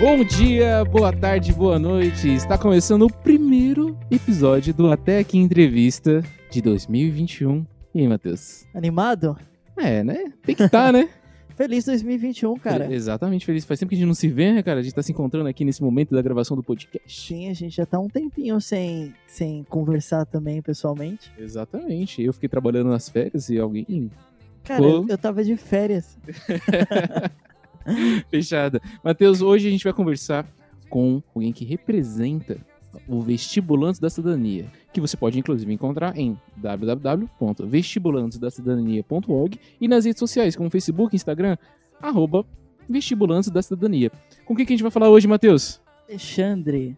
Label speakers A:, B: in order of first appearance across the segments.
A: Bom dia, boa tarde, boa noite. Está começando o primeiro episódio do Até Aqui Entrevista de 2021. E aí, Matheus?
B: Animado?
A: É, né? Tem que estar, né?
B: Feliz 2021, cara.
A: Exatamente, feliz. Faz tempo que a gente não se vê, né, cara? A gente tá se encontrando aqui nesse momento da gravação do podcast.
B: Sim, a gente já tá um tempinho sem, sem conversar também pessoalmente.
A: Exatamente. Eu fiquei trabalhando nas férias e alguém.
B: Cara,
A: Pô.
B: eu tava de férias.
A: Fechada. Matheus, hoje a gente vai conversar com alguém que representa o Vestibulantes da Cidadania, que você pode inclusive encontrar em www.vestibulantesdacidadania.org e nas redes sociais, como Facebook, Instagram, arroba Vestibulantes da Cidadania. Com quem que a gente vai falar hoje, Matheus?
B: Alexandre.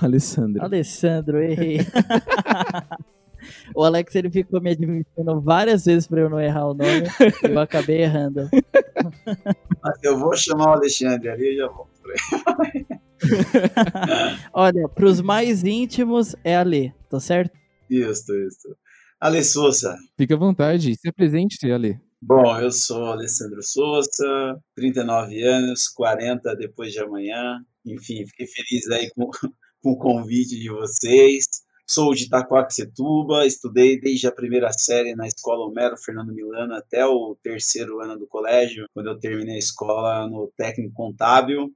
A: Alessandro.
B: Alessandro, errei. o Alex ele ficou me admitindo várias vezes pra eu não errar o nome e eu acabei errando.
C: Eu vou chamar o Alexandre ali e já volto. pra ele.
B: Olha, pros mais íntimos é a Lê, tá certo?
C: Isso, isso. Ale Souza.
A: Fica à vontade, se apresente, Ale.
C: Bom, eu sou Alessandro Souza, 39 anos, 40 depois de amanhã. Enfim, fiquei feliz aí com, com o convite de vocês. Sou de Itacoaxetuba, estudei desde a primeira série na escola Homero Fernando Milano até o terceiro ano do colégio, quando eu terminei a escola no técnico contábil.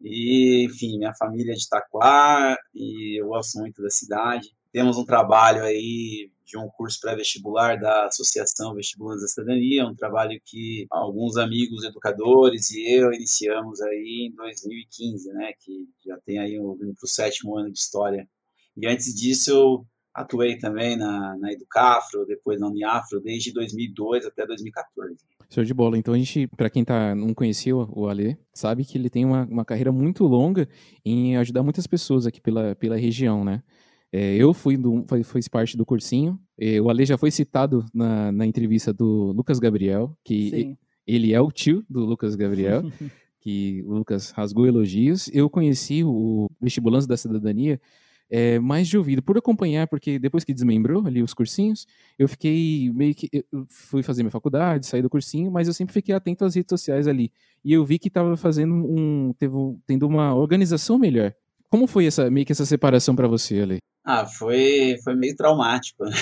C: E, enfim, minha família é de Itaquá e eu gosto muito da cidade. Temos um trabalho aí de um curso pré-vestibular da Associação Vestibulantes da Cidadania, um trabalho que alguns amigos educadores e eu iniciamos aí em 2015, né, que já tem aí um, para o sétimo ano de história. E antes disso eu atuei também na, na Educafro, depois na Uniafro, desde 2002 até 2014.
A: Show de bola. Então a gente, pra quem tá, não conhecia o Ale, sabe que ele tem uma, uma carreira muito longa em ajudar muitas pessoas aqui pela, pela região, né? É, eu fui do, foi, fiz parte do cursinho. É, o Ale já foi citado na, na entrevista do Lucas Gabriel, que
B: Sim.
A: ele é o tio do Lucas Gabriel, que o Lucas rasgou elogios. Eu conheci o Vestibulantes da Cidadania é, mais de ouvido, por acompanhar, porque depois que desmembrou ali os cursinhos, eu fiquei meio que. Fui fazer minha faculdade, saí do cursinho, mas eu sempre fiquei atento às redes sociais ali. E eu vi que estava fazendo um. Teve, tendo uma organização melhor. Como foi essa, meio que essa separação para você, Ale?
C: Ah, foi, foi meio traumático, né?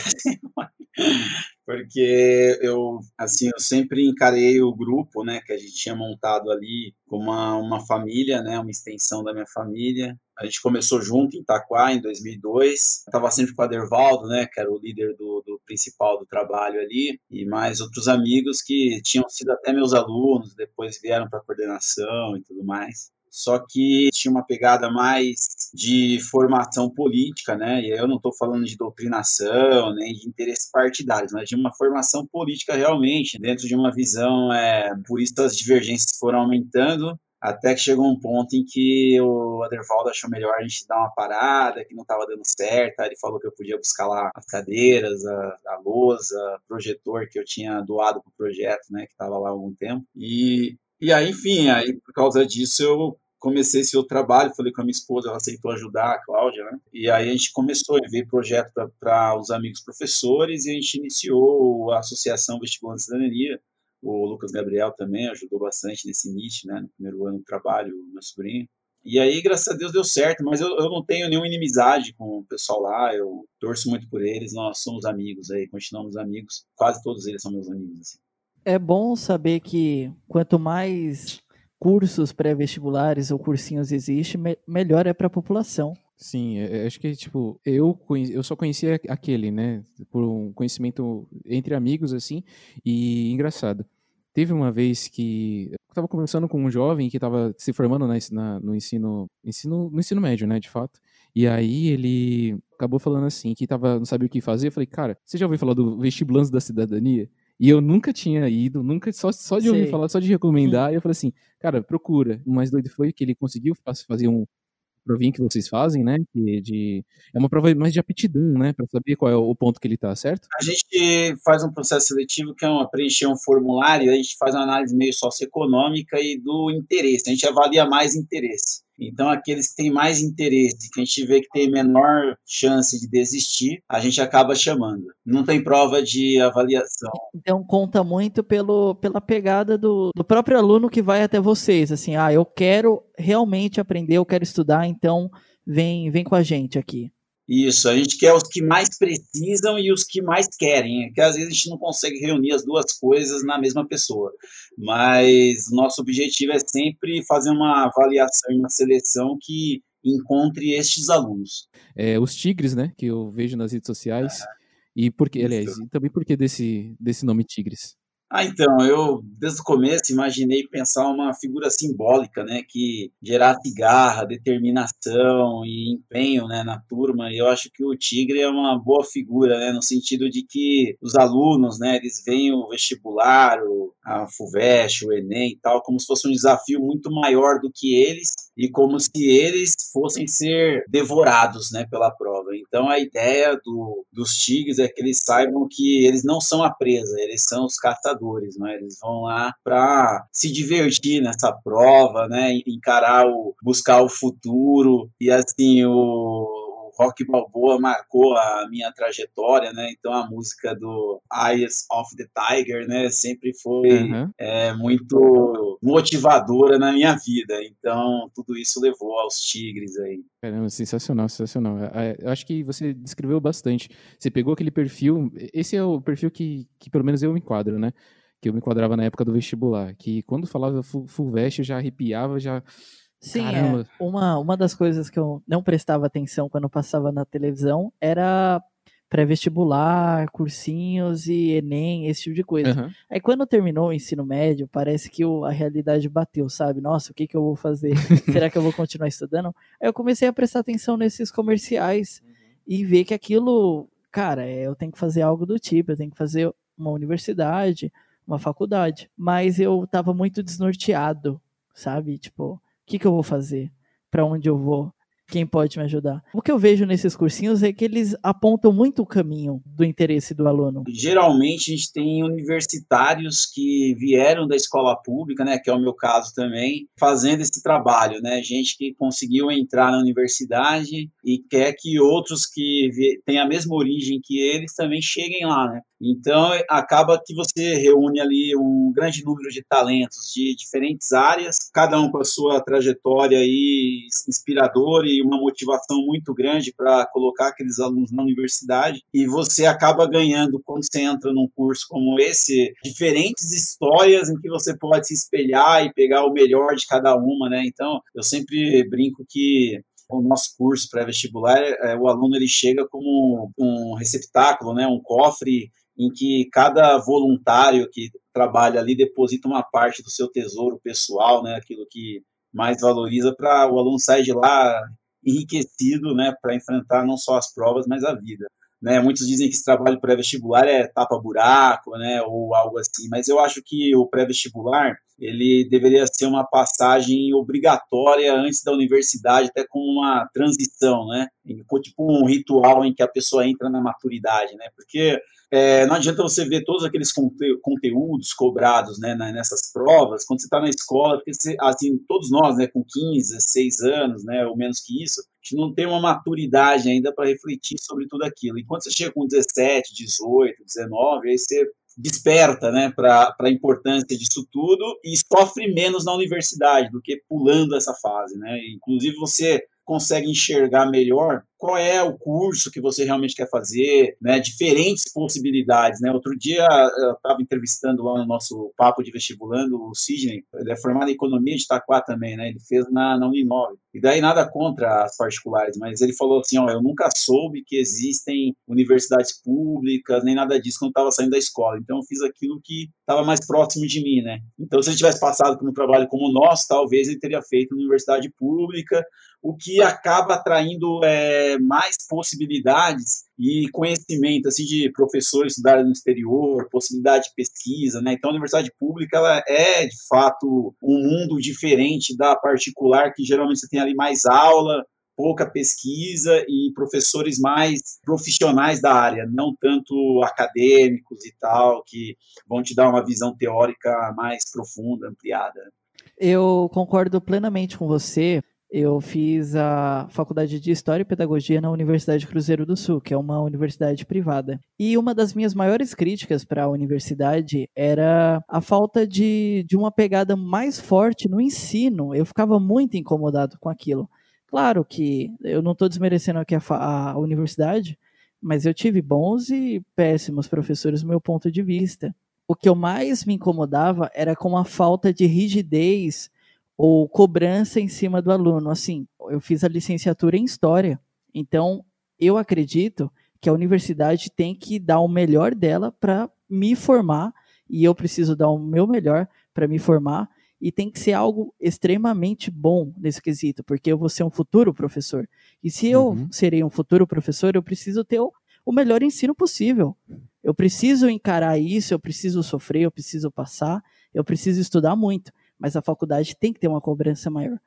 C: Porque eu, assim, eu sempre encarei o grupo, né, que a gente tinha montado ali como uma, uma família, né, uma extensão da minha família. A gente começou junto em Itaquá em 2002. Estava sempre com o Adervaldo, né, que era o líder do, do principal do trabalho ali, e mais outros amigos que tinham sido até meus alunos, depois vieram para coordenação e tudo mais só que tinha uma pegada mais de formação política, né? E eu não estou falando de doutrinação, nem de interesses partidários, mas de uma formação política realmente, dentro de uma visão, é, por isso as divergências foram aumentando, até que chegou um ponto em que o Adervaldo achou melhor a gente dar uma parada, que não estava dando certo, aí ele falou que eu podia buscar lá as cadeiras, a, a lousa, projetor que eu tinha doado para o projeto, né, que estava lá há algum tempo, e, e aí, enfim, aí por causa disso eu comecei esse outro trabalho, falei com a minha esposa, ela aceitou ajudar, a Cláudia, né? E aí a gente começou a ver projeto para os amigos professores e a gente iniciou a Associação Vestibulantes de Cidadania. O Lucas Gabriel também ajudou bastante nesse início, né? No primeiro ano do trabalho, o meu sobrinho. E aí, graças a Deus, deu certo, mas eu, eu não tenho nenhuma inimizade com o pessoal lá, eu torço muito por eles, nós somos amigos aí, continuamos amigos, quase todos eles são meus amigos, assim.
B: É bom saber que quanto mais cursos pré-vestibulares ou cursinhos existe, me- melhor é para a população.
A: Sim, é- é, acho que, tipo, eu, eu só conhecia aquele, né? Por um conhecimento entre amigos, assim, e engraçado. Teve uma vez que eu estava conversando com um jovem que estava se formando na, ens- na- no ensino, ensino, no ensino médio, né, de fato. E aí ele acabou falando assim, que tava, não sabia o que fazer. Eu falei, cara, você já ouviu falar do vestibulantes da cidadania? E eu nunca tinha ido, nunca, só, só de ouvir
B: Sei.
A: falar, só de recomendar. E eu falei assim, cara, procura. O mais doido foi que ele conseguiu faz- fazer um provinha que vocês fazem, né? Que de, é uma prova mais de aptidão, né? Pra saber qual é o ponto que ele tá, certo?
C: A gente faz um processo seletivo que é uma, preencher um formulário, a gente faz uma análise meio socioeconômica e do interesse. A gente avalia mais interesse. Então, aqueles que têm mais interesse, que a gente vê que tem menor chance de desistir, a gente acaba chamando. Não tem prova de avaliação.
B: Então, conta muito pelo, pela pegada do, do próprio aluno que vai até vocês. Assim, ah, eu quero realmente aprender, eu quero estudar, então vem, vem com a gente aqui.
C: Isso, a gente quer os que mais precisam e os que mais querem, que às vezes a gente não consegue reunir as duas coisas na mesma pessoa. Mas nosso objetivo é sempre fazer uma avaliação e uma seleção que encontre estes alunos.
A: É, os tigres, né, que eu vejo nas redes sociais. Ah, e por que, aliás, e também por que desse, desse nome Tigres?
C: Ah, então, eu desde o começo imaginei pensar uma figura simbólica, né, que gerasse garra, determinação e empenho, né, na turma. E eu acho que o Tigre é uma boa figura, né, no sentido de que os alunos, né, eles veem o vestibular, o, a FUVEST, o ENEM e tal, como se fosse um desafio muito maior do que eles e como se eles fossem ser devorados, né, pela prova. Então, a ideia do, dos Tigres é que eles saibam que eles não são a presa, eles são os caçadores né? Eles vão lá para se divertir nessa prova, né? Encarar o buscar o futuro e assim o Rock Balboa marcou a minha trajetória, né? Então a música do Eyes of the Tiger, né? Sempre foi uhum. é, muito motivadora na minha vida. Então tudo isso levou aos Tigres aí.
A: Caramba, sensacional, sensacional. É, é, eu acho que você descreveu bastante. Você pegou aquele perfil. Esse é o perfil que, que pelo menos eu me enquadro, né? Que eu me enquadrava na época do vestibular. Que quando falava full, full vest, eu já arrepiava, já
B: Sim, é. uma, uma das coisas que eu não prestava atenção quando passava na televisão era pré-vestibular, cursinhos e Enem, esse tipo de coisa. Uhum. Aí quando terminou o ensino médio, parece que o, a realidade bateu, sabe? Nossa, o que, que eu vou fazer? Será que eu vou continuar estudando? Aí eu comecei a prestar atenção nesses comerciais uhum. e ver que aquilo, cara, é, eu tenho que fazer algo do tipo, eu tenho que fazer uma universidade, uma faculdade. Mas eu tava muito desnorteado, sabe? Tipo, que, que eu vou fazer? Para onde eu vou? Quem pode me ajudar? O que eu vejo nesses cursinhos é que eles apontam muito o caminho do interesse do aluno.
C: Geralmente a gente tem universitários que vieram da escola pública, né, que é o meu caso também, fazendo esse trabalho, né? Gente que conseguiu entrar na universidade e quer que outros que têm a mesma origem que eles também cheguem lá, né? Então, acaba que você reúne ali um grande número de talentos de diferentes áreas, cada um com a sua trajetória aí inspiradora e uma motivação muito grande para colocar aqueles alunos na universidade. E você acaba ganhando, quando você entra num curso como esse, diferentes histórias em que você pode se espelhar e pegar o melhor de cada uma, né? Então, eu sempre brinco que o nosso curso pré-vestibular, é, o aluno ele chega como um receptáculo, né, um cofre em que cada voluntário que trabalha ali deposita uma parte do seu tesouro pessoal, né, aquilo que mais valoriza para o aluno sair de lá enriquecido, né, para enfrentar não só as provas, mas a vida. Né, muitos dizem que esse trabalho pré-vestibular é tapa-buraco, né, ou algo assim, mas eu acho que o pré-vestibular ele deveria ser uma passagem obrigatória antes da universidade, até com uma transição, né, tipo um ritual em que a pessoa entra na maturidade, né, porque é, não adianta você ver todos aqueles conte conteúdos cobrados né, nessas provas, quando você está na escola, porque você, assim, todos nós, né, com 15, 6 anos, né, ou menos que isso, gente não tem uma maturidade ainda para refletir sobre tudo aquilo. E quando você chega com 17, 18, 19, aí você desperta né, para a importância disso tudo e sofre menos na universidade do que pulando essa fase. Né? Inclusive, você consegue enxergar melhor qual é o curso que você realmente quer fazer, né? Diferentes possibilidades, né? Outro dia eu estava entrevistando lá no nosso papo de vestibulando o Sidney, ele é formado em economia de Itaquá também, né? Ele fez na, na Uninove. E daí nada contra as particulares, mas ele falou assim, ó, eu nunca soube que existem universidades públicas, nem nada disso quando estava saindo da escola. Então eu fiz aquilo que estava mais próximo de mim, né? Então se ele tivesse passado por um trabalho como o nosso, talvez ele teria feito uma universidade pública, o que acaba atraindo é, mais possibilidades e conhecimento assim de professores estudarem no exterior, possibilidade de pesquisa, né? Então a universidade pública ela é de fato um mundo diferente da particular que geralmente você tem ali mais aula, pouca pesquisa e professores mais profissionais da área, não tanto acadêmicos e tal, que vão te dar uma visão teórica mais profunda, ampliada.
B: Eu concordo plenamente com você eu fiz a faculdade de História e Pedagogia na Universidade Cruzeiro do Sul, que é uma universidade privada. E uma das minhas maiores críticas para a universidade era a falta de, de uma pegada mais forte no ensino. Eu ficava muito incomodado com aquilo. Claro que eu não estou desmerecendo aqui a, a universidade, mas eu tive bons e péssimos professores do meu ponto de vista. O que eu mais me incomodava era com a falta de rigidez ou cobrança em cima do aluno. Assim, eu fiz a licenciatura em História, então eu acredito que a universidade tem que dar o melhor dela para me formar e eu preciso dar o meu melhor para me formar e tem que ser algo extremamente bom nesse quesito, porque eu vou ser um futuro professor. E se eu uhum. serei um futuro professor, eu preciso ter o, o melhor ensino possível. Eu preciso encarar isso, eu preciso sofrer, eu preciso passar, eu preciso estudar muito mas a faculdade tem que ter uma cobrança maior.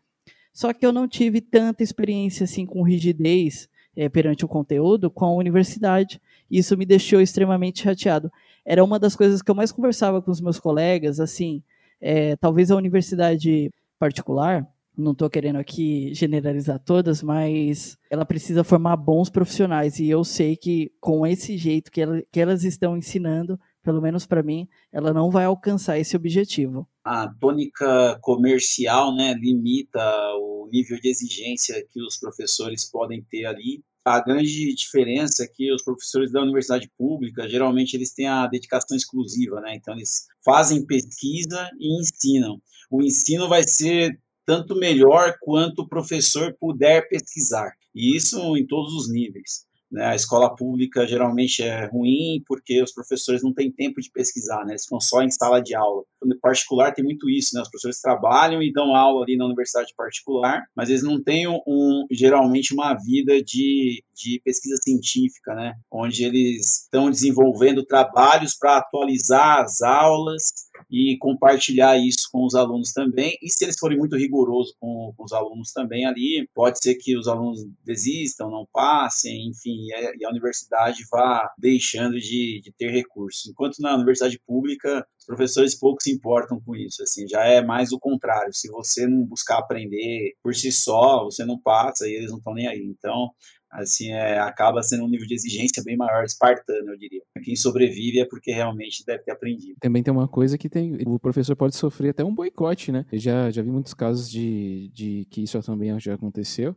B: Só que eu não tive tanta experiência assim com rigidez é, perante o conteúdo com a universidade. E isso me deixou extremamente chateado. Era uma das coisas que eu mais conversava com os meus colegas, assim, é, talvez a universidade particular, não estou querendo aqui generalizar todas, mas ela precisa formar bons profissionais. E eu sei que com esse jeito que, ela, que elas estão ensinando, pelo menos para mim, ela não vai alcançar esse objetivo.
C: A tônica comercial né, limita o nível de exigência que os professores podem ter ali. A grande diferença é que os professores da universidade pública, geralmente, eles têm a dedicação exclusiva, né? Então, eles fazem pesquisa e ensinam. O ensino vai ser tanto melhor quanto o professor puder pesquisar. E isso em todos os níveis. Né? A escola pública geralmente é ruim porque os professores não têm tempo de pesquisar, né? eles ficam só em sala de aula. No particular tem muito isso, né? os professores trabalham e dão aula ali na universidade particular, mas eles não têm um, geralmente uma vida de, de pesquisa científica, né? onde eles estão desenvolvendo trabalhos para atualizar as aulas e compartilhar isso com os alunos também. E se eles forem muito rigorosos com, com os alunos também ali, pode ser que os alunos desistam, não passem, enfim, e a, e a universidade vá deixando de, de ter recursos. Enquanto na universidade pública, os professores pouco se importam com isso, assim, já é mais o contrário. Se você não buscar aprender por si só, você não passa e eles não estão nem aí. Então, assim, é, acaba sendo um nível de exigência bem maior, espartano, eu diria. Quem sobrevive é porque realmente deve ter aprendido.
A: Também tem uma coisa que tem, o professor pode sofrer até um boicote, né? Eu já, já vi muitos casos de, de que isso também já aconteceu,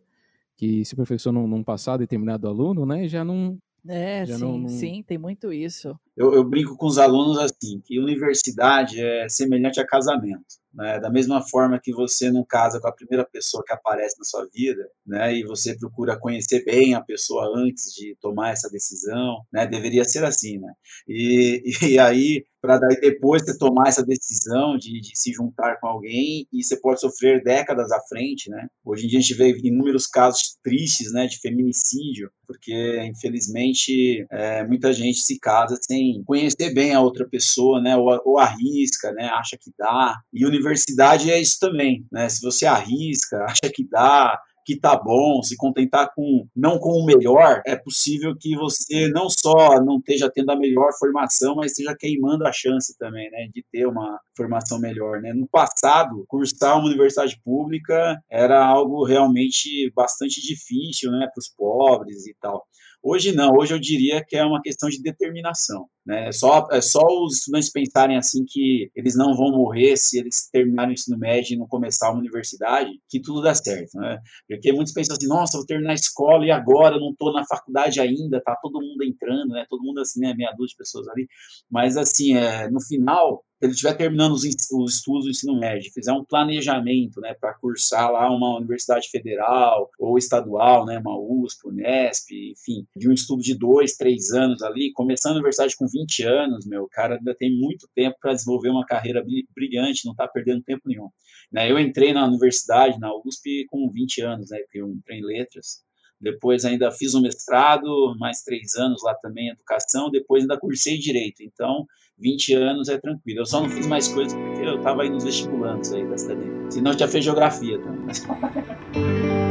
A: que se o professor não, não passar determinado aluno, né, já não...
B: É, já sim, não, não... sim, tem muito isso.
C: Eu, eu brinco com os alunos assim, que universidade é semelhante a casamento. Né? Da mesma forma que você não casa com a primeira pessoa que aparece na sua vida, né? E você procura conhecer bem a pessoa antes de tomar essa decisão, né? Deveria ser assim, né? E, e aí, para depois você tomar essa decisão de, de, se juntar com alguém e você pode sofrer décadas à frente, né? Hoje em dia a gente vê inúmeros casos tristes, né? De feminicídio, porque infelizmente é, muita gente se casa sem conhecer bem a outra pessoa, né? Ou, ou arrisca, né? Acha que dá. E universidade é isso também, né? Se você arrisca, acha que dá, que tá bom, se contentar com não com o melhor, é possível que você não só não esteja tendo a melhor formação, mas esteja queimando a chance também, né, de ter uma formação melhor, né? No passado, cursar uma universidade pública era algo realmente bastante difícil, né, para os pobres e tal. Hoje não, hoje eu diria que é uma questão de determinação. Né? É, só, é só os estudantes pensarem assim que eles não vão morrer se eles terminarem o ensino médio e não começar uma universidade, que tudo dá certo. Né? Porque muitos pensam assim, nossa, vou terminar a escola e agora não estou na faculdade ainda, tá todo mundo entrando, né? todo mundo assim, né? meia dúzia de pessoas ali. Mas assim, é, no final, ele estiver terminando os, os, estudos do ensino médio, fizer um planejamento, né, para cursar lá uma universidade federal ou estadual, né, uma USP, Unesp, enfim, de um estudo de dois, três anos ali, começando a universidade com 20 anos, meu, o cara ainda tem muito tempo para desenvolver uma carreira brilhante, não está perdendo tempo nenhum. Né, eu entrei na universidade, na USP, com 20 anos, né, eu entrei em letras, depois ainda fiz um mestrado, mais três anos lá também em educação, depois ainda cursei direito. Então, 20 anos é tranquilo. Eu só não fiz mais coisas porque eu estava aí nos vestibulantes aí da cidade. Senão já fez geografia também.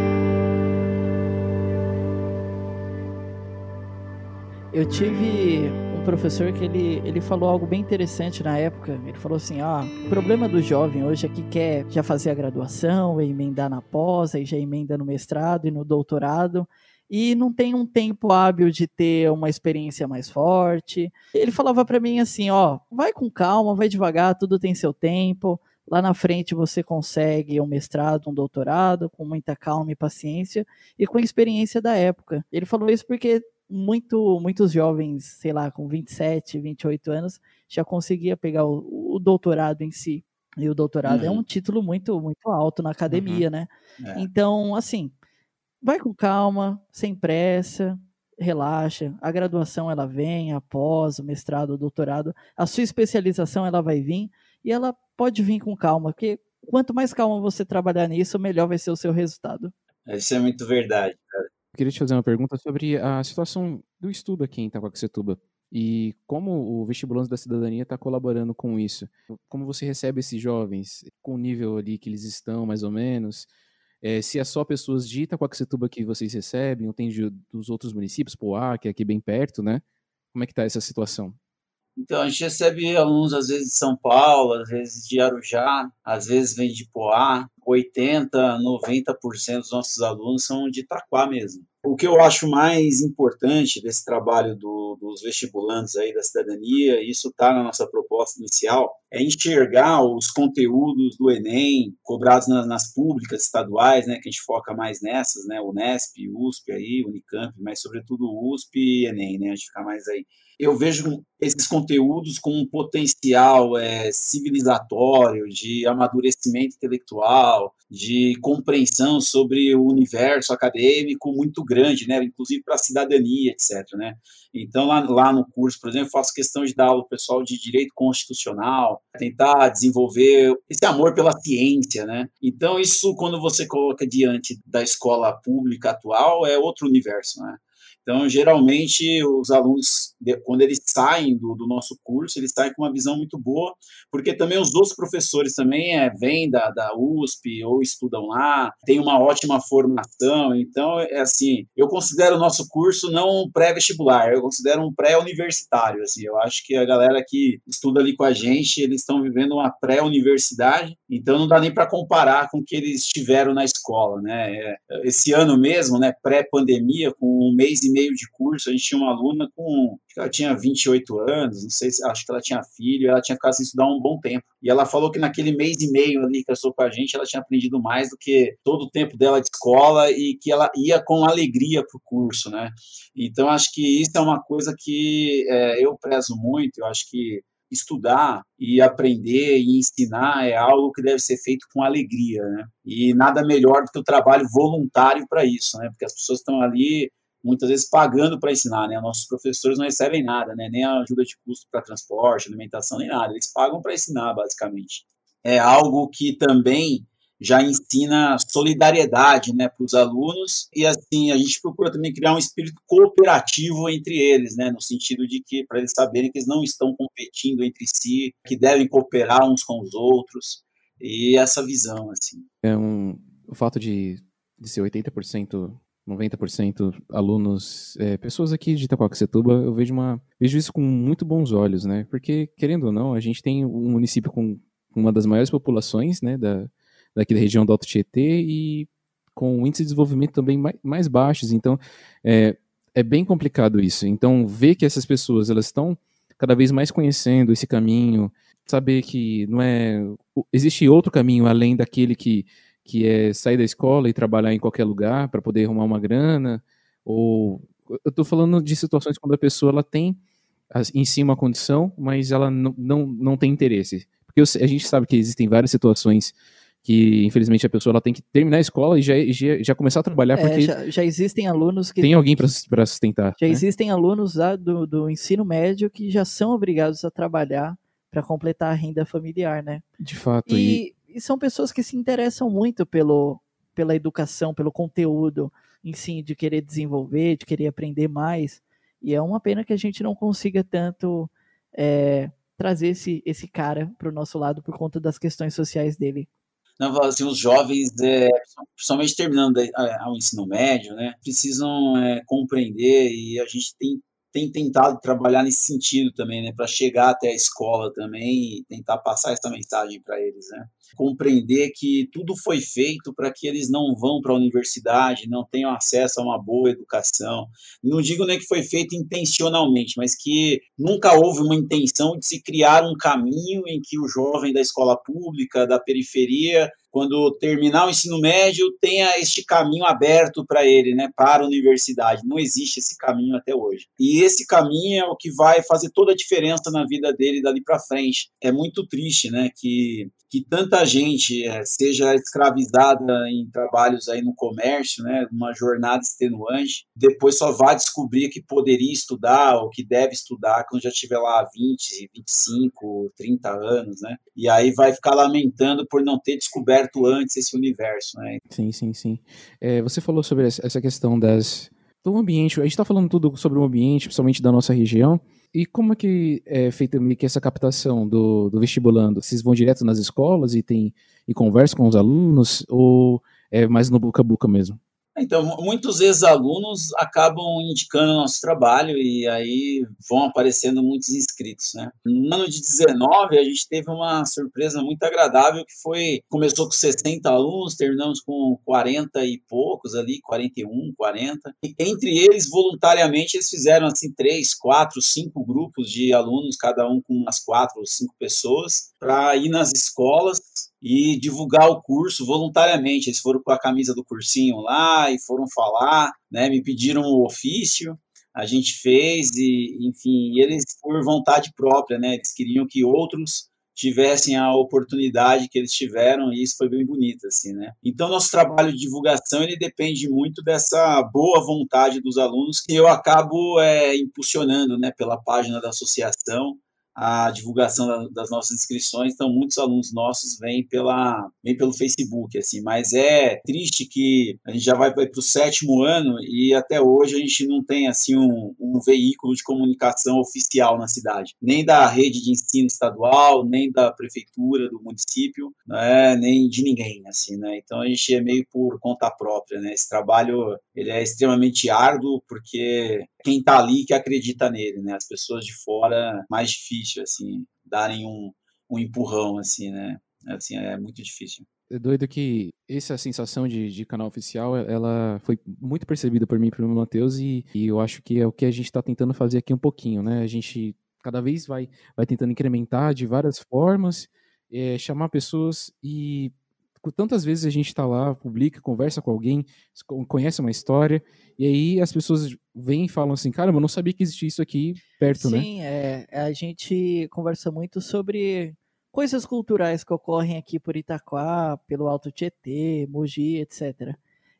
B: Eu tive um professor que ele, ele falou algo bem interessante na época. Ele falou assim: ah, o problema do jovem hoje é que quer já fazer a graduação, emendar na pós, aí já emenda no mestrado e no doutorado e não tem um tempo hábil de ter uma experiência mais forte. Ele falava para mim assim, ó, vai com calma, vai devagar, tudo tem seu tempo. Lá na frente você consegue um mestrado, um doutorado, com muita calma e paciência e com a experiência da época. Ele falou isso porque muito, muitos jovens, sei lá, com 27, 28 anos, já conseguia pegar o, o doutorado em si. E o doutorado é uhum. é um título muito, muito alto na academia, uhum. né? É. Então, assim, vai com calma, sem pressa, relaxa. A graduação ela vem após o mestrado, o doutorado. A sua especialização ela vai vir e ela pode vir com calma, porque quanto mais calma você trabalhar nisso, melhor vai ser o seu resultado.
C: Isso é muito verdade, cara.
A: Eu queria te fazer uma pergunta sobre a situação do estudo aqui em Itacoaxetuba e como o vestibulante da cidadania está colaborando com isso. Como você recebe esses jovens, com o nível ali que eles estão, mais ou menos, é, se é só pessoas de Itacoaxetuba que vocês recebem, ou tem de, dos outros municípios, Poá, que é aqui bem perto, né? Como é que está essa situação?
C: Então, a gente recebe alunos, às vezes, de São Paulo, às vezes de Arujá, às vezes vem de Poá. 80, 90% dos nossos alunos são de Itaquá mesmo. O que eu acho mais importante desse trabalho do, dos vestibulantes aí da cidadania, isso está na nossa proposta inicial, é enxergar os conteúdos do Enem cobrados nas, nas, públicas estaduais, né, que a gente foca mais nessas, né, Unesp, USP aí, Unicamp, mas sobretudo USP e Enem, né, a gente fica mais aí eu vejo esses conteúdos com um potencial é, civilizatório, de amadurecimento intelectual, de compreensão sobre o universo acadêmico muito grande, né? inclusive para a cidadania, etc. Né? Então, lá, lá no curso, por exemplo, faço questão de dar aula pessoal de direito constitucional, tentar desenvolver esse amor pela ciência. Né? Então, isso, quando você coloca diante da escola pública atual, é outro universo. Né? Então, geralmente, os alunos, quando eles saem do, do, nosso curso, eles saem com uma visão muito boa, porque também os outros professores também é, vêm da, da USP ou estudam lá, têm uma ótima formação. Então, é assim, eu considero o nosso curso não um pré-vestibular, eu considero um pré-universitário. Assim, eu acho que a galera que estuda ali com a gente, eles estão vivendo uma pré-universidade, então não dá nem para comparar com o que eles tiveram na escola. Né? É, esse ano mesmo, né, pré-pandemia, com um mês e meio meio de curso, a gente tinha uma aluna com, ela tinha 28 anos, não sei se, acho que ela tinha filho, ela tinha ficado sem estudar um bom tempo. E ela falou que naquele mês e meio ali que estou com a gente, ela tinha aprendido mais do que todo o tempo dela de escola e que ela ia com alegria para o curso, né? Então, acho que isso é uma coisa que é, eu prezo muito, eu acho que estudar e aprender e ensinar é algo que deve ser feito com alegria, né? E nada melhor do que o trabalho voluntário para isso, né? Porque as pessoas estão ali muitas vezes pagando para ensinar, né? Nossos professores não recebem nada, né? Nem ajuda de custo para transporte, alimentação, nem nada. Eles pagam para ensinar, basicamente. É algo que também já ensina solidariedade, né, para os alunos e assim a gente procura também criar um espírito cooperativo entre eles, né, no sentido de que para eles saberem que eles não estão competindo entre si, que devem cooperar uns com os outros e essa visão assim.
A: É um o fato de, de ser 80% 90% alunos, é, pessoas aqui de Itacoaxetuba, eu vejo, uma, vejo isso com muito bons olhos, né? Porque, querendo ou não, a gente tem um município com uma das maiores populações, né, da, daqui da região do Alto Tietê e com índice de desenvolvimento também mais, mais baixos, então é, é bem complicado isso. Então, ver que essas pessoas, elas estão cada vez mais conhecendo esse caminho, saber que não é... Existe outro caminho além daquele que que é sair da escola e trabalhar em qualquer lugar para poder arrumar uma grana, ou eu estou falando de situações quando a pessoa ela tem em si uma condição, mas ela não, não, não tem interesse. Porque a gente sabe que existem várias situações que infelizmente a pessoa ela tem que terminar a escola e já, já, já começar a trabalhar
B: é,
A: porque
B: já, já, existem alunos que
A: tem alguém para sustentar.
B: Já né? existem alunos lá do, do ensino médio que já são obrigados a trabalhar para completar a renda familiar, né?
A: De fato.
B: E, e e são pessoas que se interessam muito pelo, pela educação, pelo conteúdo em si, de querer desenvolver, de querer aprender mais. E é uma pena que a gente não consiga tanto é, trazer esse, esse cara para o nosso lado por conta das questões sociais dele.
C: Não, assim, os jovens, é, principalmente terminando o ensino médio, né, precisam é, compreender e a gente tem tem tentado trabalhar nesse sentido também, né, para chegar até a escola também e tentar passar essa mensagem para eles, né? Compreender que tudo foi feito para que eles não vão para a universidade, não tenham acesso a uma boa educação. Não digo nem que foi feito intencionalmente, mas que nunca houve uma intenção de se criar um caminho em que o jovem da escola pública, da periferia, quando terminar o ensino médio, tenha este caminho aberto para ele, né, para a universidade. Não existe esse caminho até hoje. E esse caminho é o que vai fazer toda a diferença na vida dele dali para frente. É muito triste, né, que que tanta gente é, seja escravizada em trabalhos aí no comércio, né, uma jornada extenuante, depois só vai descobrir que poderia estudar ou que deve estudar quando já tiver lá 20, 25, 30 anos, né? E aí vai ficar lamentando por não ter descoberto antes esse universo, né?
A: Sim, sim, sim. É, você falou sobre essa questão das do ambiente, a gente está falando tudo sobre o ambiente, principalmente da nossa região, e como é que é feita meio que essa captação do, do vestibulando? Vocês vão direto nas escolas e tem e conversam com os alunos ou é mais no boca a boca mesmo?
C: Então, muitos ex-alunos acabam indicando nosso trabalho e aí vão aparecendo muitos inscritos, né? No ano de 19, a gente teve uma surpresa muito agradável que foi, começou com 60 alunos, terminamos com 40 e poucos ali, 41, 40. E entre eles, voluntariamente, eles fizeram assim três, quatro, cinco grupos de alunos, cada um com umas quatro ou cinco pessoas, para ir nas escolas e divulgar o curso voluntariamente. Eles foram com a camisa do cursinho lá e foram falar, né? Me pediram o ofício, a gente fez e, enfim, eles por vontade própria, né? Eles queriam que outros tivessem a oportunidade que eles tiveram e isso foi bem bonito assim, né? Então nosso trabalho de divulgação ele depende muito dessa boa vontade dos alunos que eu acabo é, impulsionando, né? Pela página da associação a divulgação das nossas inscrições, então muitos alunos nossos vêm pela vêm pelo Facebook, assim, mas é triste que a gente já vai, vai para o sétimo ano e até hoje a gente não tem assim um, um, veículo de comunicação oficial na cidade, nem da rede de ensino estadual, nem da prefeitura do município, né, nem de ninguém, assim, né? Então a gente é meio por conta própria, né? Esse trabalho ele é extremamente árduo porque quem está ali que acredita nele, né? As pessoas de fora mais difícil assim darem um, um empurrão assim, né? Assim é muito difícil.
A: É doido que essa sensação de, de canal oficial, ela foi muito percebida por mim e pelo Matheus e, e eu acho que é o que a gente está tentando fazer aqui um pouquinho, né? A gente cada vez vai, vai tentando incrementar de várias formas, é, chamar pessoas e tantas vezes a gente está lá, publica, conversa com alguém, conhece uma história, e aí as pessoas vêm e falam assim, cara, eu não sabia que existia isso aqui perto,
B: Sim,
A: né?
B: Sim, é, a gente conversa muito sobre coisas culturais que ocorrem aqui por Itaquá, pelo Alto Tietê, Mogi, etc.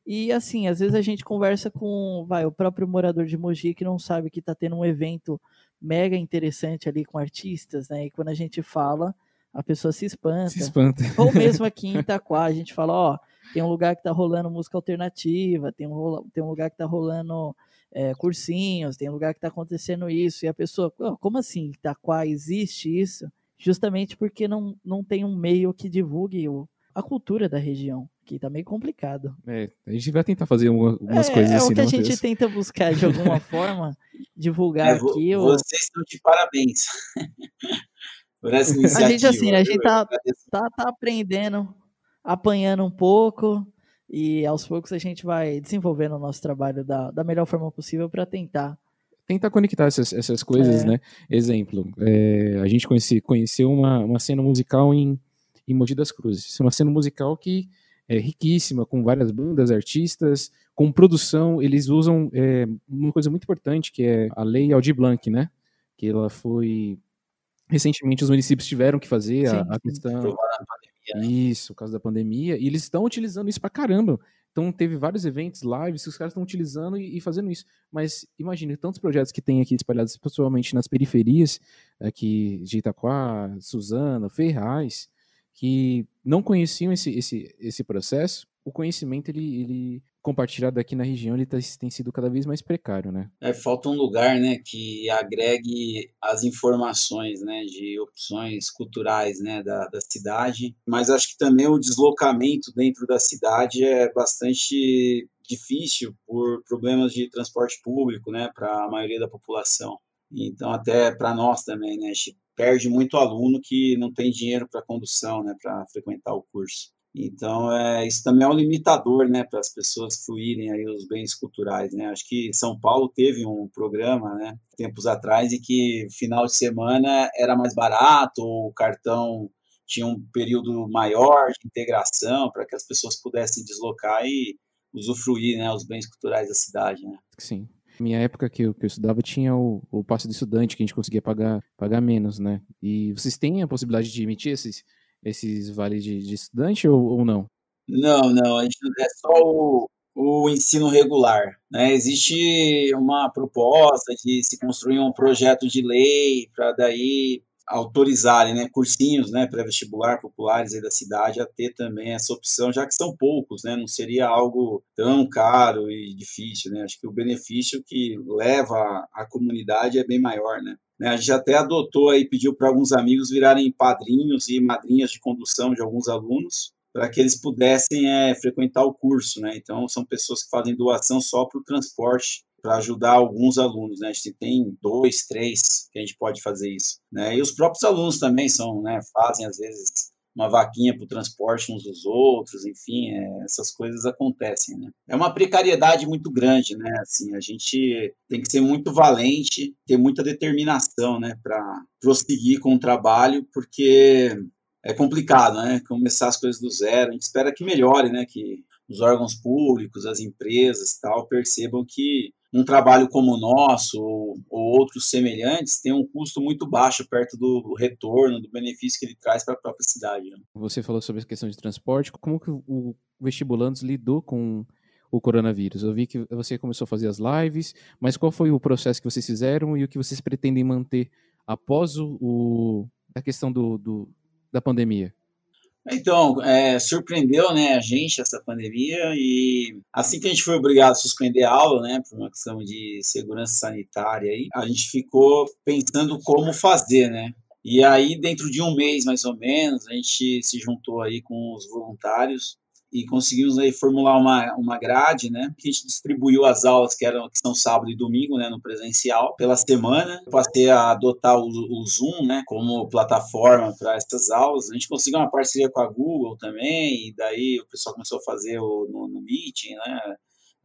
B: E assim, às vezes a gente conversa com vai, o próprio morador de Mogi que não sabe que está tendo um evento mega interessante ali com artistas, né? E quando a gente fala, a pessoa se espanta.
A: Se espanta.
B: Ou mesmo aqui em Itaquá, a gente fala, ó, tem um lugar que tá rolando música alternativa, tem um, tem um lugar que tá rolando é, cursinhos, tem um lugar que tá acontecendo isso, e a pessoa, oh, como assim, Itaquá existe isso? Justamente porque não, não tem um meio que divulgue o, a cultura da região, que tá meio complicado.
A: É, a gente vai tentar fazer algumas
B: é,
A: coisas
B: é
A: assim.
B: É o que a gente Deus. tenta buscar de alguma forma, divulgar é, aqui.
C: Vocês estão de parabéns. por essa iniciativa.
B: A gente, assim, a gente tá, tá, tá aprendendo, apanhando um pouco, e aos poucos a gente vai desenvolvendo o nosso trabalho da, da melhor forma possível para tentar.
A: Tentar conectar essas, essas coisas, é. né? Exemplo, é, a gente conhece, conheceu uma, uma cena musical em, em Mogi das Cruzes. Uma cena musical que é riquíssima, com várias bandas, artistas, com produção. Eles usam é, uma coisa muito importante, que é a lei Aldir Blanc, né? Que ela foi recentemente os municípios tiveram que fazer sim, a, a questão. Né? Isso, por causa da pandemia, e eles estão utilizando isso pra caramba. Então teve vários eventos, lives, que os caras estão utilizando e, e, fazendo isso. Mas imagine tantos projetos que tem aqui espalhados, principalmente nas periferias, aqui de Itaquá, Suzana, Ferraz, que não conheciam esse, esse, esse processo. O conhecimento ele, ele compartilhado aqui na região ele tá, tem sido cada vez mais precário, né?
C: É, falta um lugar, né, que agregue as informações, né, de opções culturais, né, da, da cidade. Mas acho que também o deslocamento dentro da cidade é bastante difícil por problemas de transporte público, né, para a maioria da população. Então, até para nós também, né, a gente perde muito aluno que não tem dinheiro para condução, né, para frequentar o curso. Então, é, isso também é um limitador, né, para as pessoas fluírem aí os bens culturais, né? Acho que São Paulo teve um programa, né, tempos atrás, em que final de semana era mais barato, o cartão tinha um período maior de integração para que as pessoas pudessem deslocar e usufruir, né, os bens culturais da cidade, né?
A: Sim. Minha época que eu, que eu estudava tinha o, o passe de estudante que a gente conseguia pagar, pagar menos, né? E vocês têm a possibilidade de emitir esses esses vales de, de estudante ou, ou, não?
C: Não, não, a gente é só o, o ensino regular. Né? Existe uma proposta de se construir um projeto de lei para daí autorizarem né, cursinhos né, pré-vestibular populares aí da cidade a ter também essa opção, já que são poucos, né, não seria algo tão caro e difícil. Né? Acho que o benefício que leva a comunidade é bem maior. Né? Né, a gente até adotou aí, pediu para alguns amigos virarem padrinhos e madrinhas de condução de alguns alunos, para que eles pudessem é, frequentar o curso. Né? Então, são pessoas que fazem doação só para o transporte, para ajudar alguns alunos. Né? A gente tem dois, três que a gente pode fazer isso. Né? E os próprios alunos também são, né, fazem, às vezes, uma vaquinha para o transporte uns dos outros, enfim, é, essas coisas acontecem, né? É uma precariedade muito grande, né? Assim, a gente tem que ser muito valente, ter muita determinação, né, para prosseguir com o trabalho, porque é complicado, né? Começar as coisas do zero. A gente espera que melhore, né? Que os órgãos públicos, as empresas, tal, percebam que um trabalho como o nosso ou, ou, outros semelhantes tem um custo muito baixo perto do retorno, do benefício que ele traz para a própria cidade. Né?
A: Você falou sobre a questão de transporte. Como que o vestibulandos lidou com o coronavírus? Eu vi que você começou a fazer as lives, mas qual foi o processo que vocês fizeram e o que vocês pretendem manter após o, o a questão do, do, da pandemia?
C: Então, é, surpreendeu né, a gente essa pandemia e assim que a gente foi obrigado a suspender a aula, né, por uma questão de segurança sanitária, aí, a gente ficou pensando como fazer, né? E aí, dentro de um mês mais ou menos, a gente se juntou aí com os voluntários e conseguimos aí formular uma, uma grade, né? Que a gente distribuiu as aulas que eram que são sábado e domingo, né, no presencial, pela semana. Passei a adotar o, o Zoom, né, como plataforma para essas aulas. A gente conseguiu uma parceria com a Google também, e daí o pessoal começou a fazer o, no, no Meeting, né?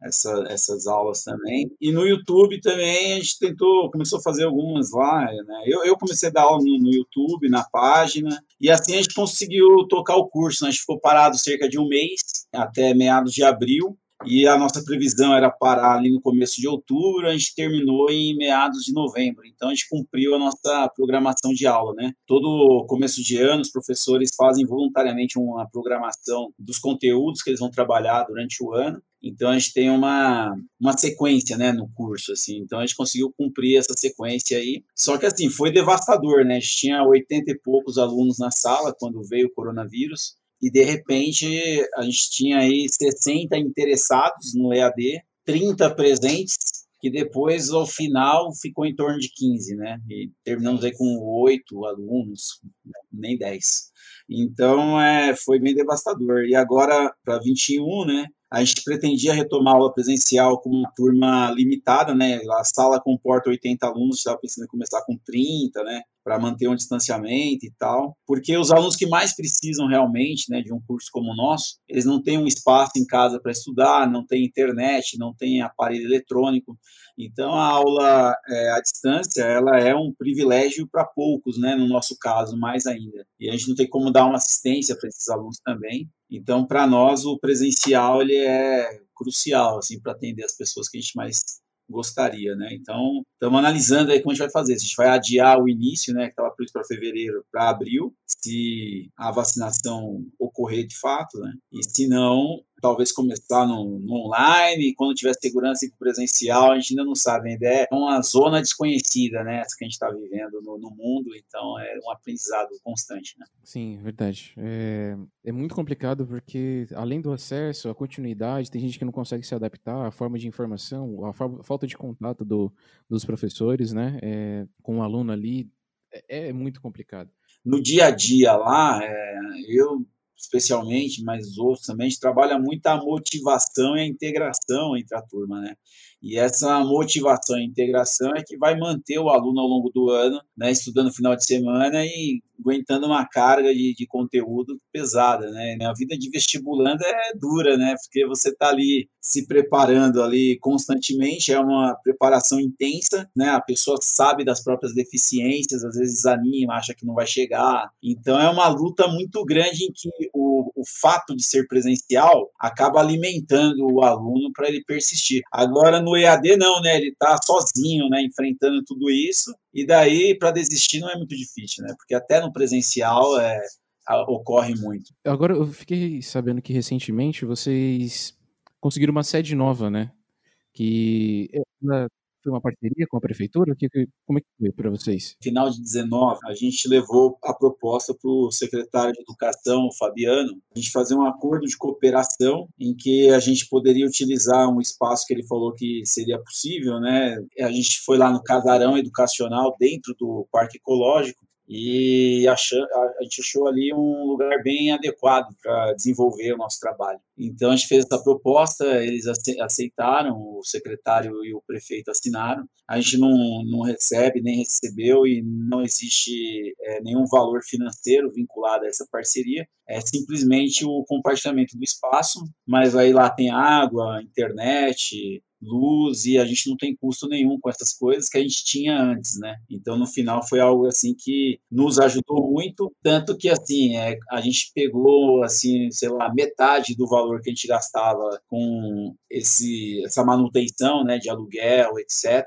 C: Essa, essas aulas também. E no YouTube também a gente tentou, começou a fazer algumas lá, né? Eu, eu comecei a dar aula no, no, YouTube, na página, e assim a gente conseguiu tocar o curso. Né? A gente ficou parado cerca de um mês, até meados de abril, e a nossa previsão era parar ali no começo de outubro, a gente terminou em meados de novembro. Então a gente cumpriu a nossa programação de aula, né? Todo começo de ano os professores fazem voluntariamente uma programação dos conteúdos que eles vão trabalhar durante o ano. Então a gente tem uma, uma sequência, né, no curso assim. Então a gente conseguiu cumprir essa sequência aí. Só que assim, foi devastador, né? A gente tinha 80 e poucos alunos na sala quando veio o coronavírus e de repente a gente tinha aí 60 interessados no EAD, 30 presentes, que depois ao final ficou em torno de 15, né? E terminamos aí com oito alunos, nem 10. Então é, foi bem devastador. E agora para 21, né? A gente pretendia retomar a aula presencial com uma turma limitada, né? A sala comporta 80 alunos, estava pensando em começar com 30, né? Para manter um distanciamento e tal. Porque os alunos que mais precisam realmente, né, de um curso como o nosso, eles não têm um espaço em casa para estudar, não tem internet, não tem aparelho eletrônico. Então, a aula é, à distância, ela é um privilégio para poucos, né? No nosso caso, mais ainda. E a gente não tem como dar uma assistência para esses alunos também. Então, para nós, o presencial ele é crucial assim para atender as pessoas que a gente mais gostaria, né? Então, estamos analisando aí como a gente vai fazer. Se a gente vai adiar o início, né, que estava previsto para fevereiro, para abril, se a vacinação ocorrer de fato, né? E se não, talvez começar no, no online, quando tiver segurança e presencial, a gente ainda não sabe, ainda é uma zona desconhecida, né, essa que a gente está vivendo no, no, mundo, então é um aprendizado constante, né.
A: Sim, verdade. É, é muito complicado porque, além do acesso, a continuidade, tem gente que não consegue se adaptar, a forma de informação, a, falta de contato do, dos professores, né, é, com o aluno ali, é, é muito complicado
C: no dia a dia lá, é, eu especialmente, mas os outros também, a gente trabalha muito a motivação e a integração entre a turma, né? E essa motivação e integração é que vai manter o aluno ao longo do ano, né, estudando final de semana e aguentando uma carga de, de conteúdo pesada, né? A vida de vestibulando é dura, né? Porque você está ali se preparando ali constantemente, é uma preparação intensa, né? A pessoa sabe das próprias deficiências, às vezes desanima, acha que não vai chegar. Então é uma luta muito grande em que o, o fato de ser presencial acaba alimentando o aluno para ele persistir. Agora no EAD não, né? Ele está sozinho, né? Enfrentando tudo isso e daí para desistir não é muito difícil, né? Porque até no presencial é, ocorre muito.
A: Agora eu fiquei sabendo que recentemente vocês conseguiram uma sede nova, né? Que foi uma parceria com a prefeitura? Que, como é que foi para vocês?
C: Final de 19, a gente levou a proposta para o secretário de Educação, Fabiano, a gente fazer um acordo de cooperação em que a gente poderia utilizar um espaço que ele falou que seria possível, né? A gente foi lá no casarão educacional dentro do Parque Ecológico e achou, a gente achou ali um lugar bem adequado para desenvolver o nosso trabalho. Então a gente fez essa proposta, eles aceitaram, o secretário e o prefeito assinaram. A gente não, não recebe nem recebeu e não existe é, nenhum valor financeiro vinculado a essa parceria. É simplesmente o compartilhamento do espaço, mas aí lá tem água, internet, luz e a gente não tem custo nenhum com essas coisas que a gente tinha antes, né? Então no final foi algo assim que nos ajudou muito, tanto que assim é, a gente pegou assim sei lá metade do valor que a gente gastava com esse essa manutenção, né, de aluguel, etc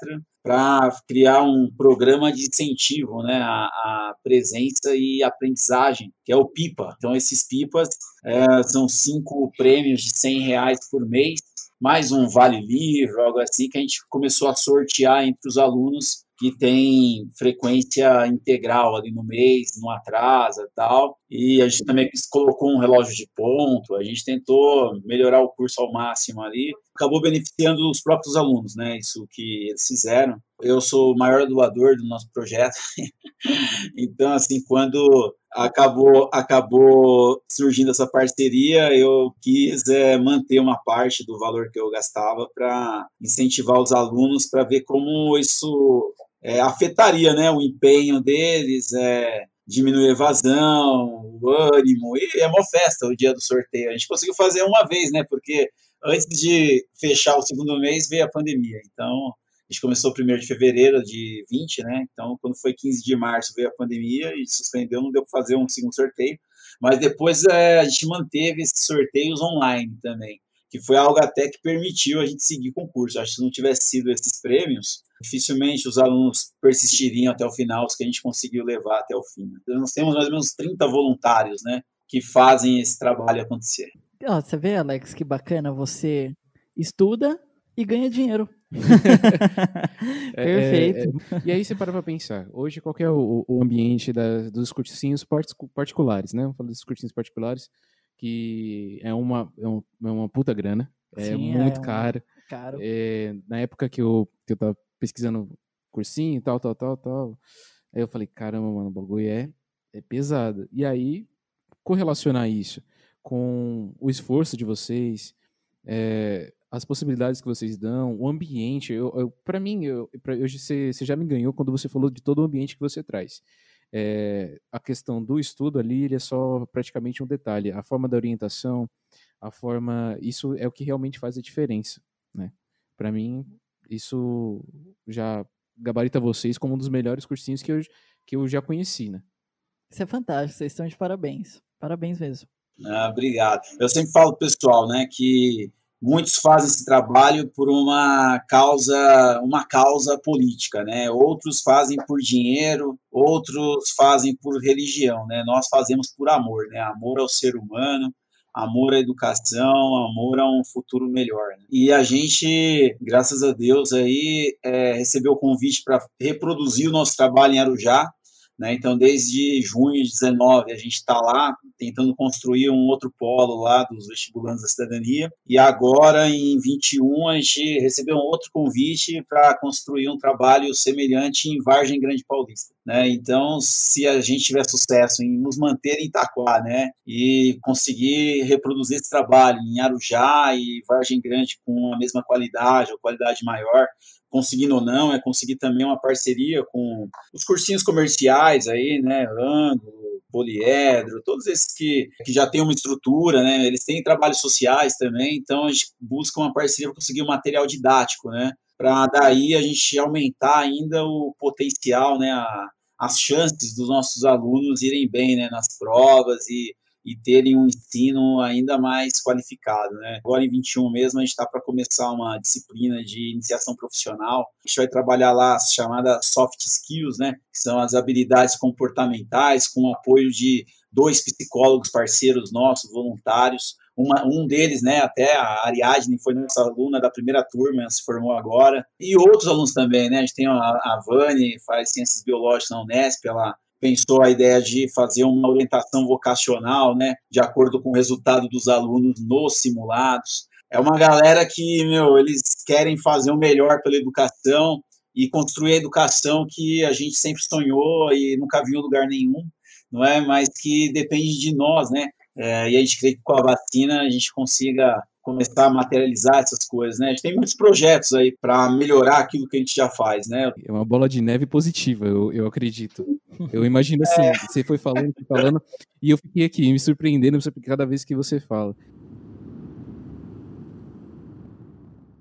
C: para criar um programa de incentivo né, à, presença e aprendizagem, que é o PIPA. Então, esses PIPAs é, são cinco prêmios de 100 reais por mês, mais um vale livro, algo assim, que a gente começou a sortear entre os alunos que tem frequência integral ali no mês, não atrasa tal. E a gente também colocou um relógio de ponto, a gente tentou melhorar o curso ao máximo ali. Acabou beneficiando os próprios alunos, né? Isso que eles fizeram. Eu sou o maior doador do nosso projeto. então, assim, quando acabou acabou surgindo essa parceria, eu quis é, manter uma parte do valor que eu gastava para incentivar os alunos para ver como isso é, afetaria né, o empenho deles, é, diminuir a evasão, o ânimo, e é uma festa o dia do sorteio. A gente conseguiu fazer uma vez, né? Porque antes de fechar o segundo mês veio a pandemia. Então, a gente começou primeiro de fevereiro de 20, né? Então, quando foi 15 de março veio a pandemia e suspendeu, não deu para fazer um segundo sorteio. Mas depois é, a gente manteve esses sorteios online também, que foi algo até que permitiu a gente seguir com o curso. Acho que se não tivesse sido esses prêmios, dificilmente os alunos persistiriam até o final, os que a gente conseguiu levar até o fim. Então, nós temos mais ou menos 30 voluntários, né, que fazem esse trabalho acontecer.
B: Oh, você vê, Alex, que bacana, você estuda e ganha dinheiro.
A: É, Perfeito. É, é, e aí você para pra pensar, hoje qual é o, o ambiente da, dos cursinhos particulares, né? Vamos falar dos cursinhos particulares, que é uma, é, é uma puta grana, é Sim, muito é caro. caro. É, na época que eu, que eu tava pesquisando cursinho e tal, tal, tal, tal. Aí eu falei, caramba, mano, o bagulho é, é pesado. E aí, correlacionar isso com o esforço de vocês, é, as possibilidades que vocês dão, o ambiente. Eu, eu para mim, eu, pra, hoje você, você já me ganhou quando você falou de todo o ambiente que você traz. É, a questão do estudo ali ele é só praticamente um detalhe. A forma da orientação, a forma. Isso é o que realmente faz a diferença. Né? Para mim, isso já gabarita vocês como um dos melhores cursinhos que eu, que eu já conheci, né?
B: Isso é fantástico, vocês estão de parabéns. Parabéns mesmo.
C: Ah, obrigado. Eu sempre falo pessoal, né, que muitos fazem esse trabalho por uma causa, uma causa política, né? Outros fazem por dinheiro, outros fazem por religião, né? Nós fazemos por amor, né? Amor ao ser humano, amor à educação, amor a um futuro melhor. Né? E a gente, graças a Deus, aí é, recebeu o convite para reproduzir o nosso trabalho em Arujá, né? Então, desde junho de 19, a gente está lá tentando construir um outro polo lá dos vestibulantes da cidadania. E agora, em 21, a gente recebeu um outro convite para construir um trabalho semelhante em Vargem Grande Paulista. Né? Então, se a gente tiver sucesso em nos manter em Itaquá né? e conseguir reproduzir esse trabalho em Arujá e Vargem Grande com a mesma qualidade ou qualidade maior, conseguindo ou não, é conseguir também uma parceria com os cursinhos comerciais aí, né, ângulo, poliedro, todos esses que, que já têm uma estrutura, né, eles têm trabalhos sociais também, então a gente busca uma parceria para conseguir um material didático, né, para daí a gente aumentar ainda o potencial, né, a, as chances dos nossos alunos irem bem, né, nas provas e e terem um ensino ainda mais qualificado. Né? Agora, em 21 mesmo, a gente está para começar uma disciplina de iniciação profissional. A gente vai trabalhar lá as chamadas soft skills, né? que são as habilidades comportamentais, com o apoio de dois psicólogos parceiros nossos, voluntários. Uma, um deles, né, até a Ariadne foi nossa aluna da primeira turma, se formou agora, e outros alunos também, né, a gente tem a, a Vani, faz ciências biológicas na Unesp, ela pensou a ideia de fazer uma orientação vocacional, né, de acordo com o resultado dos alunos nos simulados. É uma galera que, meu, eles querem fazer o melhor pela educação e construir a educação que a gente sempre sonhou e nunca viu em lugar nenhum, não é? Mas que depende de nós, né? É, e a gente crê que com a vacina a gente consiga começar a materializar essas coisas, né? A gente tem muitos projetos aí para melhorar aquilo que a gente já faz, né?
A: É uma bola de neve positiva, eu, eu acredito. Eu imagino assim, é. você foi falando, falando, e eu fiquei aqui me surpreendendo cada vez que você fala.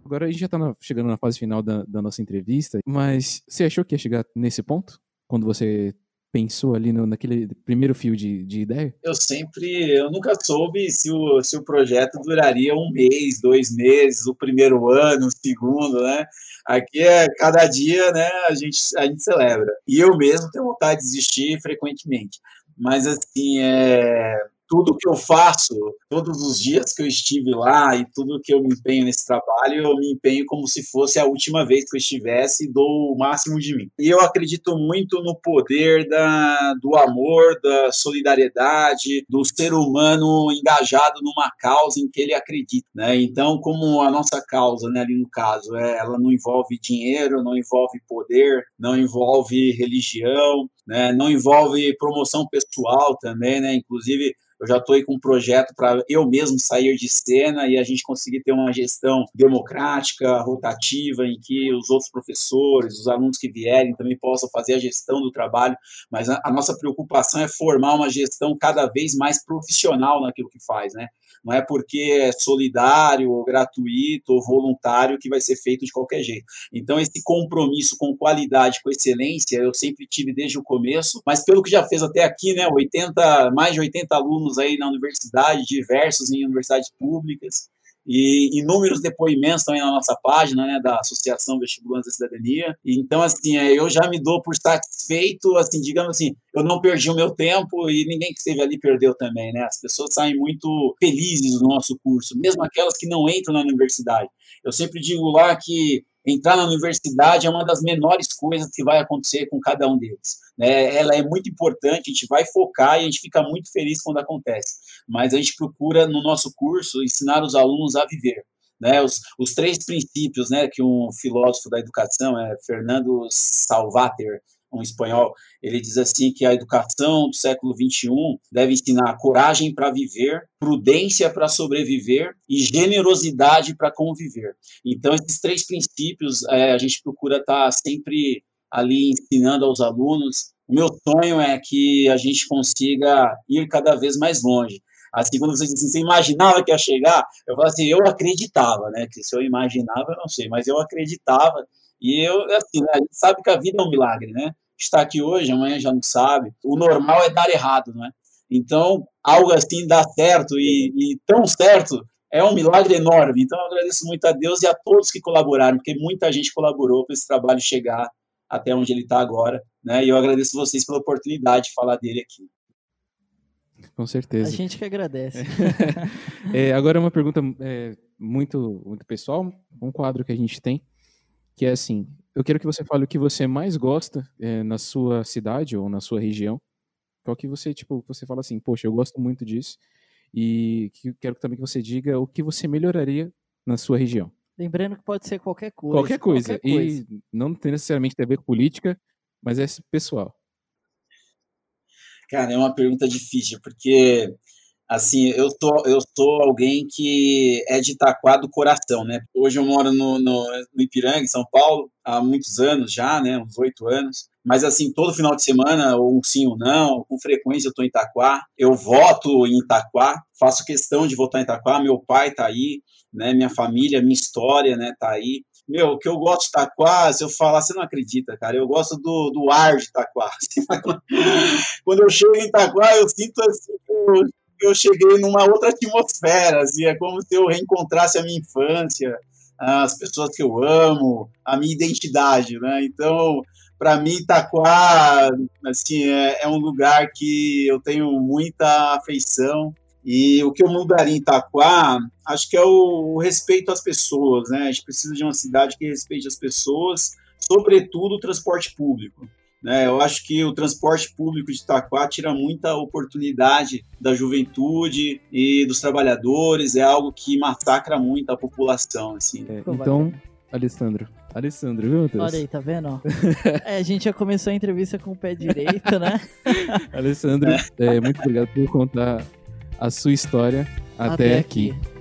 A: Agora a gente já está chegando na fase final da, da nossa entrevista, mas você achou que ia chegar nesse ponto? Quando você pensou ali no, naquele primeiro fio de, de ideia?
C: Eu sempre, eu nunca soube se o, se o projeto duraria um mês, dois meses, o primeiro ano, o segundo, né? Aqui é cada dia, né? A gente, a gente celebra. E eu mesmo tenho vontade de desistir frequentemente. Mas assim, é, tudo que eu faço, todos os dias que eu estive lá e tudo que eu me empenho nesse trabalho, eu me empenho como se fosse a última vez que eu estivesse e dou o máximo de mim. E eu acredito muito no poder da, do amor, da solidariedade, do ser humano engajado numa causa em que ele acredita. Né? Então, como a nossa causa, né, ali no caso, é, ela não envolve dinheiro, não envolve poder, não envolve religião, né, não envolve promoção pessoal também, né? inclusive eu já estou aí com um projeto para eu mesmo sair de cena e a gente conseguir ter uma gestão democrática, rotativa, em que os outros professores, os alunos que vierem também possam fazer a gestão do trabalho. Mas a, a nossa preocupação é formar uma gestão cada vez mais profissional naquilo que faz, né? Não é porque é solidário, ou gratuito ou voluntário que vai ser feito de qualquer jeito. Então, esse compromisso com qualidade, com excelência, eu sempre tive desde o começo, mas pelo que já fez até aqui, né, 80, mais de 80 alunos aí na universidade, diversos em universidades públicas, e inúmeros depoimentos também na nossa página, né, da Associação Vestibulantes da Cidadania. Então, assim, é, eu já me dou por satisfeito, assim, digamos assim, eu não perdi o meu tempo e ninguém que esteve ali perdeu também, né? As pessoas saem muito felizes do nosso curso, mesmo aquelas que não entram na universidade. Eu sempre digo lá que entrar na universidade é uma das menores coisas que vai acontecer com cada um deles. Né? Ela é muito importante, a gente vai focar e a gente fica muito feliz quando acontece. Mas a gente procura, no nosso curso, ensinar os alunos a viver. Né, os, os três princípios né, que um filósofo da educação, é Fernando Salvater, um espanhol, ele diz assim que a educação do século XXI deve ensinar coragem para viver, prudência para sobreviver e generosidade para conviver. Então, esses três princípios é, a gente procura estar tá sempre ali ensinando aos alunos. O meu sonho é que a gente consiga ir cada vez mais longe. Assim, quando você disse assim, você imaginava que ia chegar, eu falo assim, eu acreditava, né? Que se eu imaginava, eu não sei, mas eu acreditava e eu, assim, a gente sabe que a vida é um milagre, né? Está aqui hoje, amanhã já não sabe. O normal é dar errado, né? Então, algo assim dá certo e, e tão certo é um milagre enorme. Então, eu agradeço muito a Deus e a todos que colaboraram, porque muita gente colaborou para esse trabalho chegar até onde ele está agora, né? E eu agradeço vocês pela oportunidade de falar dele aqui.
A: Com certeza.
B: A gente que agradece.
A: é, agora uma pergunta é, muito, muito pessoal, um quadro que a gente tem, que é assim, eu quero que você fale o que você mais gosta é, na sua cidade ou na sua região. Qual que você, tipo, você fala assim, poxa, eu gosto muito disso. E que, quero também que você diga o que você melhoraria na sua região.
B: Lembrando que pode ser qualquer coisa.
A: Qualquer coisa. Qualquer coisa. E não tem necessariamente a ver com política, mas é pessoal.
C: Cara, é uma pergunta difícil, porque assim, eu tô, eu sou alguém que é de Itaquá do coração, né? Hoje eu moro no, no, no Ipiranga, em São Paulo, há muitos anos já, né? Uns oito anos. Mas assim, todo final de semana, ou um sim ou não, com frequência eu tô em Itaquá. Eu voto em Itaquá, faço questão de votar em Itaquá. Meu pai tá aí, né? Minha família, minha história, né? Tá aí. Meu, o que eu gosto de Itaquá, se eu falar, você não acredita, cara. Eu gosto do, do ar de Itaquá. Quando eu chego em Itaquá, eu sinto assim eu cheguei numa outra atmosfera. Assim, é como se eu reencontrasse a minha infância, as pessoas que eu amo, a minha identidade, né? Então, para mim, Itaquá, assim, é, é um lugar que eu tenho muita afeição. E o que eu mudaria em Itaquá, acho que é o, o, respeito às pessoas, né? A gente precisa de uma cidade que respeite as pessoas, sobretudo o transporte público. Né? Eu acho que o transporte público de Itaquá tira muita oportunidade da juventude e dos trabalhadores, é algo que massacra muito a população. Assim.
A: É, então, Alessandro, Alessandro, viu, Matheus?
B: Olha aí, tá vendo? é, a gente já começou a entrevista com o pé direito, né?
A: Alessandro, é. É, muito obrigado por contar a sua história até, até aqui. aqui.